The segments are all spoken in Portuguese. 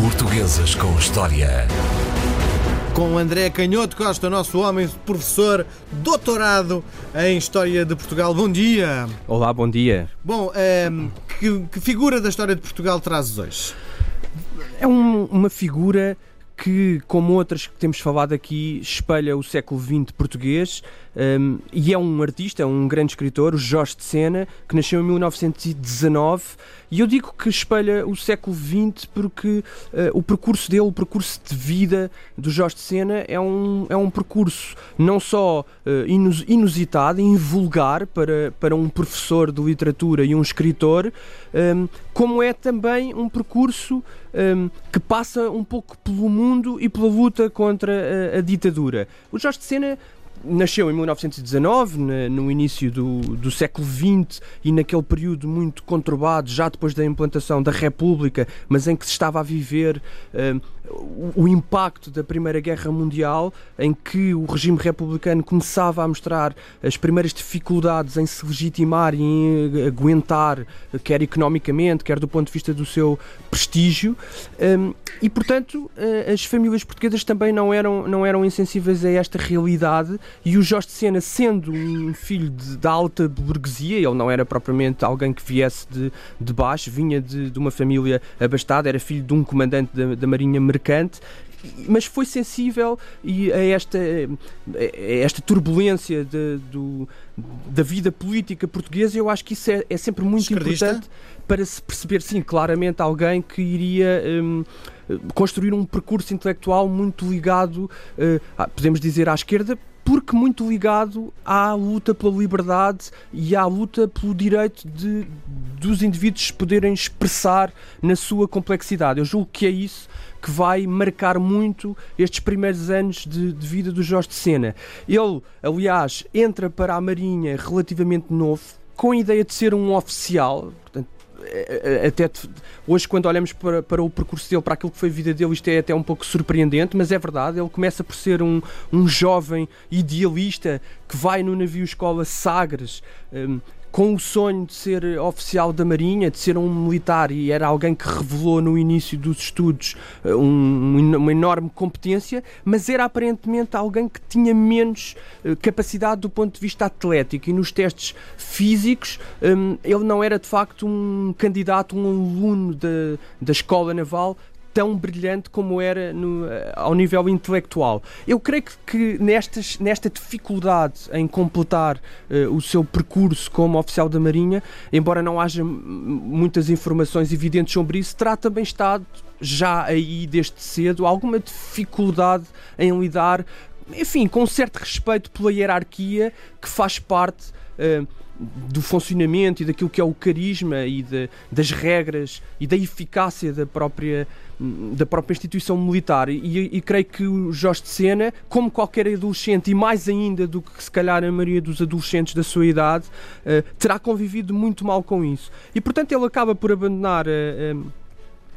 Portuguesas com História. Com André Canhoto Costa, nosso homem, professor, doutorado em História de Portugal. Bom dia. Olá, bom dia. Bom, ehm, que, que figura da História de Portugal trazes hoje? É um- uma figura que, como outras que temos falado aqui, espelha o século XX português um, e é um artista, é um grande escritor, o Jorge de Sena, que nasceu em 1919. E eu digo que espelha o século XX porque uh, o percurso dele, o percurso de vida do Jorge de Sena é um, é um percurso não só uh, inus- inusitado invulgar para, para um professor de literatura e um escritor, um, como é também um percurso um, que passa um pouco pelo mundo e pela luta contra a, a ditadura. O Jorge de Sena nasceu em 1919, na- no início do, do século XX e naquele período muito conturbado, já depois da implantação da República, mas em que se estava a viver um, o, o impacto da Primeira Guerra Mundial, em que o regime republicano começava a mostrar as primeiras dificuldades em se legitimar e em aguentar, quer economicamente, quer do ponto de vista do seu prestígio. Um, e, portanto, eh, as famílias portuguesas também não eram, não eram insensíveis a esta realidade e o Jorge de Sena, sendo um filho de- da alta burguesia, ele não era propriamente alguém que viesse de, de baixo, vinha de, de uma família abastada, era filho de um comandante da, da Marinha Mercante, mas foi sensível e a esta, a esta turbulência de- do- da vida política portuguesa, eu acho que isso é, é sempre muito importante para se perceber, sim, claramente alguém que iria hum, construir um percurso intelectual muito ligado, a- podemos dizer, à esquerda, porque muito ligado à luta pela liberdade e à luta pelo direito de, dos indivíduos poderem expressar na sua complexidade. Eu julgo que é isso que vai marcar muito estes primeiros anos de, de vida do Jorge de Sena. Ele, aliás, entra para a Marinha relativamente novo, com a ideia de ser um oficial, portanto, até te- hoje quando olhamos para, para o percurso dele, para aquilo que foi a vida dele, isto é até um pouco surpreendente, mas é verdade, ele começa por ser um, um jovem idealista que vai no navio escola Sagres, hum, com o sonho de ser oficial da Marinha, de ser um militar, e era alguém que revelou no início dos estudos eh, um- uma enorme competência, mas era aparentemente alguém que tinha menos eh, capacidade do ponto de vista atlético. E nos testes físicos hum, ele não era de facto um candidato, um aluno da, da escola naval tão brilhante como era no, eh, ao nível intelectual. Eu creio que, nestas, nesta dificuldade em completar eh, o seu percurso como oficial da Marinha, embora não haja muitas informações evidentes sobre isso, terá também estado já aí desde cedo alguma dificuldade em lidar, enfim, com um certo respeito pela hierarquia que faz parte eh, do funcionamento e daquilo que é o carisma e de- das regras e da eficácia da própria, da própria instituição militar. E, e creio que o Jorge de Sena, como qualquer adolescente, e mais ainda do que se calhar a maioria dos adolescentes da sua idade, eh, terá convivido muito mal com isso. E portanto ele acaba por abandonar. eh,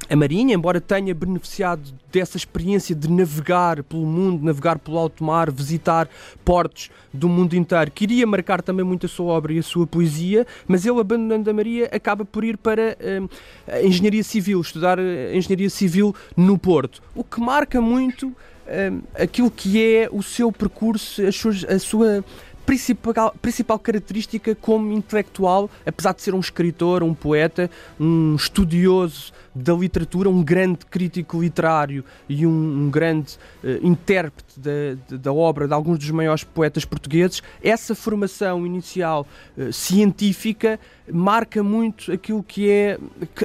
a Marinha, embora tenha beneficiado dessa experiência de navegar pelo mundo, navegar pelo alto mar, visitar portos do mundo inteiro, queria marcar também muito a sua obra e a sua poesia, mas ele, abandonando a Maria, acaba por ir para hum, a Engenharia Civil, estudar eh, Engenharia Civil no Porto, o que marca muito hum, aquilo que é o seu percurso, as suas- a sua principal, principal característica como intelectual, apesar de ser um escritor, um poeta, um estudioso da literatura, um grande crítico literário e um, um grande eh, intérprete da, da- obra de alguns dos maiores poetas portugueses, essa formação inicial eh, científica marca muito aquilo que é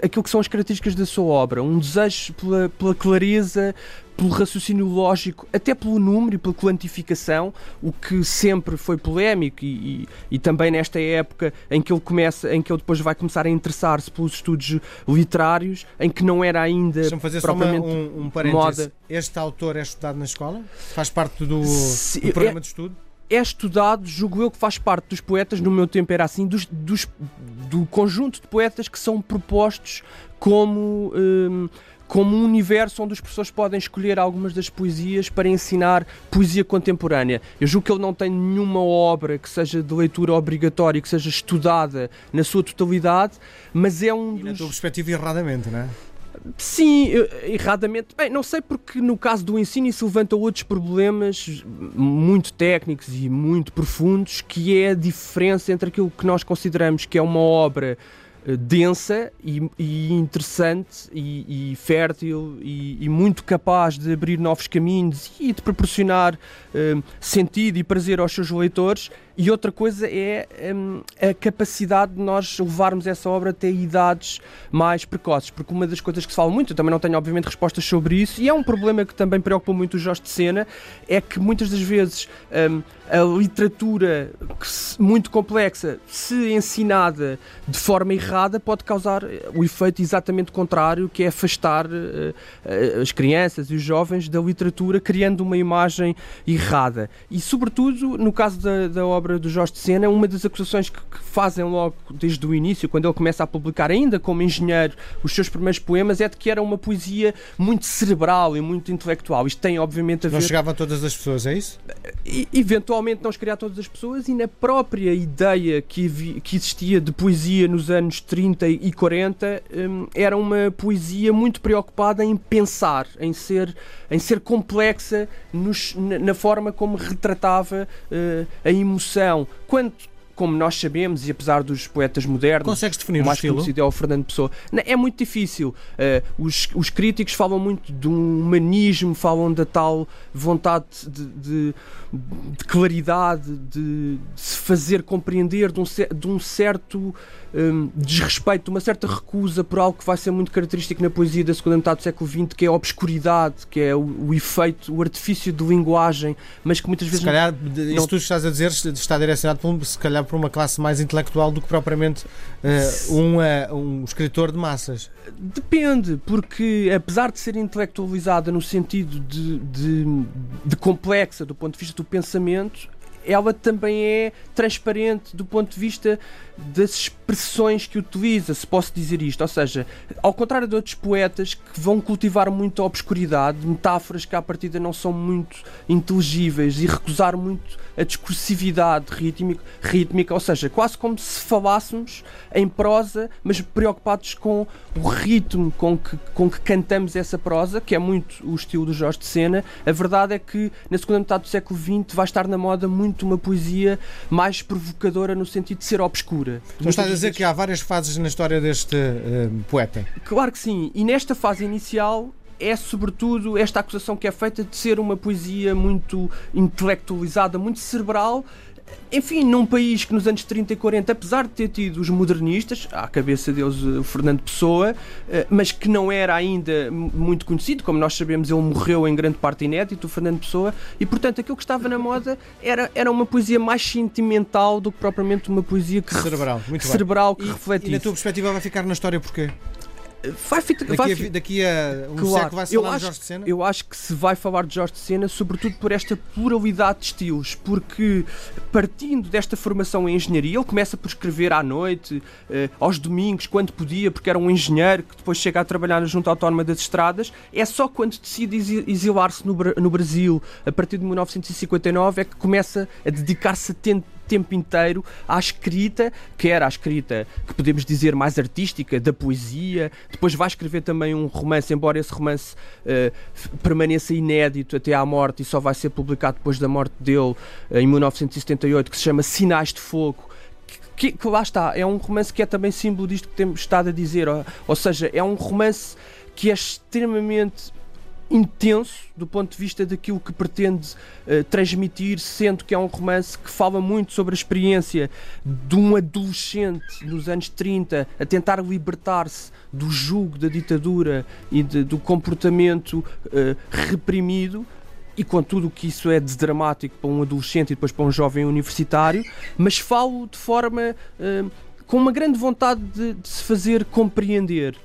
aquilo que são as características da sua obra, um desejo pela, pela clareza, pelo raciocínio lógico, até pelo número e pela quantificação, o que sempre foi polémico e, e- e também nesta época em que ele começa, em que ele depois vai começar a interessar-se pelos estudos literários, em que não era ainda fazer só uma, propriamente um, um parênteses. moda. Este autor é estudado na escola? Faz parte do, Se- do programa é- de estudo? é estudado, julgo eu que faz parte dos poetas, no meu tempo era assim, dos, dos- do conjunto de poetas que são propostos como, hum, como um universo onde os professores podem escolher algumas das poesias para ensinar poesia contemporânea. Eu julgo que ele não tem nenhuma obra que seja de leitura obrigatória, que seja estudada na sua totalidade, mas é um E na dos. tua perspectiva, erradamente, não é? Sim, erradamente. Bem, não sei porque no caso do ensino isso levanta outros problemas muito técnicos e muito profundos, que é a diferença entre aquilo que nós consideramos que é uma obra densa e, e interessante e, e fértil e, e, muito capaz de abrir novos caminhos e de proporcionar uh, sentido e prazer aos seus leitores e outra coisa é um, a capacidade de nós levarmos essa obra até idades mais precoces, porque uma das coisas que se fala muito, eu também não tenho obviamente respostas sobre isso, e é um problema que também preocupa muito o Jorge de Sena, é que muitas das vezes um, a literatura muito complexa, se ensinada de forma errada, pode causar o efeito exatamente contrário, que é afastar uh, as crianças e os jovens da literatura, criando uma imagem errada. E sobretudo, no caso da, da obra obra do Jorge de Sena, uma das acusações que, que, fazem logo desde o início, quando ele começa a publicar ainda como engenheiro os seus primeiros poemas, é de que era uma poesia muito cerebral e muito intelectual. Isto tem obviamente a ver... Não chegava a todas as pessoas, é isso? E, eventualmente não chegaria a todas as pessoas e na própria ideia que, vi, que existia de poesia nos anos 30 e 40 hum, era uma poesia muito preocupada em pensar, em ser, em ser complexa nos, na, na, forma como retratava uh, a emoção quanto como nós sabemos, e apesar dos poetas modernos, consegues definir o mais estilo? conhecido é o Fernando Pessoa. É muito difícil. Uh, os, os, críticos falam muito de um humanismo, falam da tal vontade de, de, de claridade, de, de, se fazer compreender, de um, de um certo um, desrespeito, de uma certa recusa por algo que vai ser muito característico na poesia da segunda metade do século XX, que é a obscuridade, que é o, o efeito, o artifício de linguagem, mas que muitas vezes. Se calhar, não, isso tu estás a dizer está direcionado por, se calhar por uma classe mais intelectual do que propriamente uh, um, uh, um escritor de massas. Depende, porque apesar de ser intelectualizada no sentido de, de, de complexa do ponto de vista do pensamento, ela também é transparente do ponto de vista das expressões que utiliza, se posso dizer isto. Ou seja, ao contrário de outros poetas que vão cultivar muito a obscuridade, metáforas que à partida não são muito inteligíveis e recusar muito a discursividade rítmica, rítmica, ou seja, quase como se falássemos em prosa, mas preocupados com o ritmo com que, com que cantamos essa prosa, que é muito o estilo do Jorge de Sena. A verdade é que na segunda metade do século XX vai estar na moda muito uma poesia mais provocadora no sentido de ser obscura. Então estás a dizer que há várias fases na história deste uh, poeta? Claro que sim, e nesta fase inicial é sobretudo esta acusação que é feita de ser uma poesia muito intelectualizada, muito cerebral, enfim, num país que nos anos 30 e 40, apesar de ter tido os modernistas, à cabeça deles o Fernando Pessoa, eh, mas que não era ainda muito conhecido, como nós sabemos, ele morreu em grande parte inédito, o Fernando Pessoa, e portanto aquilo que estava na moda era, era uma poesia mais sentimental do que propriamente uma poesia que cerebral, muito cerebral que e, reflete. E na tua perspectiva vai ficar na história porquê? Vai, daqui, vai, a, daqui a um claro, século vai falar acho, de Jorge de Sena? Eu acho que se vai falar de Jorge de Sena, sobretudo por esta pluralidade de estilos, porque partindo desta formação em engenharia, ele começa por escrever à noite, eh, aos domingos, quando podia, porque era um engenheiro que depois chega a trabalhar na Junta Autónoma das Estradas. É só quando decide exilar-se no, no Brasil, a partir de 1959, é que começa a dedicar-se a tempo inteiro à escrita, que era a escrita que podemos dizer mais artística, da poesia. Depois vai escrever também um romance, embora esse romance uh, permaneça inédito até à morte e só vai ser publicado depois da morte dele uh, em 1978, que se chama Sinais de Fogo. Que, que, lá está, é um romance que é também símbolo disto que temos estado a dizer, ou, ou seja, é um romance que é extremamente intenso do ponto de vista daquilo que pretende uh, transmitir, sendo que é um romance que fala muito sobre a experiência de um adolescente nos anos 30 a tentar libertar-se do jugo da ditadura e de, do comportamento uh, reprimido. E com tudo o que isso é de dramático para um adolescente e depois para um jovem universitário, mas falo de forma uh, com uma grande vontade de, de se fazer compreender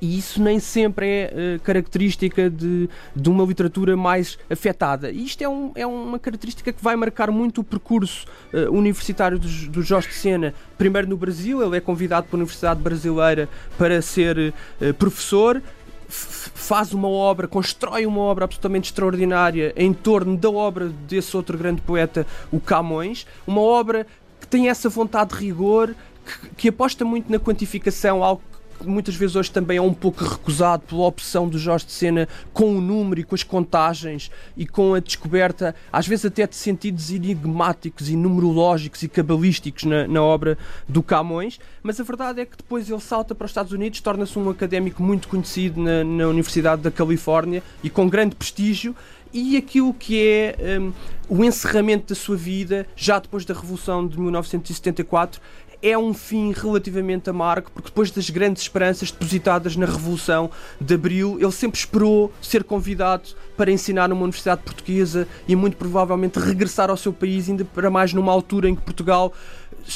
e isso nem sempre é uh, característica de, de uma literatura mais afetada. E isto é, um, é uma característica que vai marcar muito o percurso uh, universitário do, do Jorge de Sena. Primeiro no Brasil, ele é convidado pela Universidade Brasileira para ser uh, professor, faz uma obra, constrói uma obra absolutamente extraordinária em torno da obra desse outro grande poeta, o Camões, uma obra que tem essa vontade de rigor, que, que aposta muito na quantificação, algo muitas vezes hoje também é um pouco recusado pela opção do Jorge de Sena com o número e com as contagens e com a descoberta, às vezes até de sentidos enigmáticos e numerológicos e cabalísticos na, na obra do Camões, mas a verdade é que depois ele salta para os Estados Unidos, torna-se um académico muito conhecido na, na Universidade da Califórnia e com grande prestígio. E aquilo que é um, o encerramento da sua vida, já depois da Revolução de 1974, é um fim relativamente amargo, porque depois das grandes esperanças depositadas na Revolução de Abril, ele sempre esperou ser convidado para ensinar numa universidade portuguesa e muito provavelmente regressar ao seu país, ainda para mais numa altura em que Portugal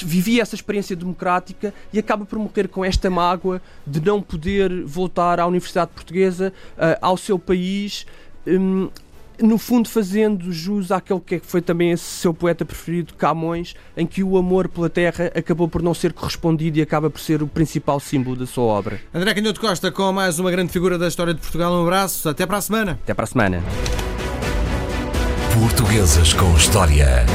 vivia essa experiência democrática e acaba por morrer com esta mágoa de não poder voltar à Universidade Portuguesa, uh, ao seu país. Um, no fundo fazendo jus àquele que foi também esse seu poeta preferido, Camões, em que o amor pela terra acabou por não ser correspondido e acaba por ser o principal símbolo da sua obra. André Canhoto Costa com mais uma grande figura da história de Portugal. Um abraço, até para a semana. Até para a semana. Portuguesas com História.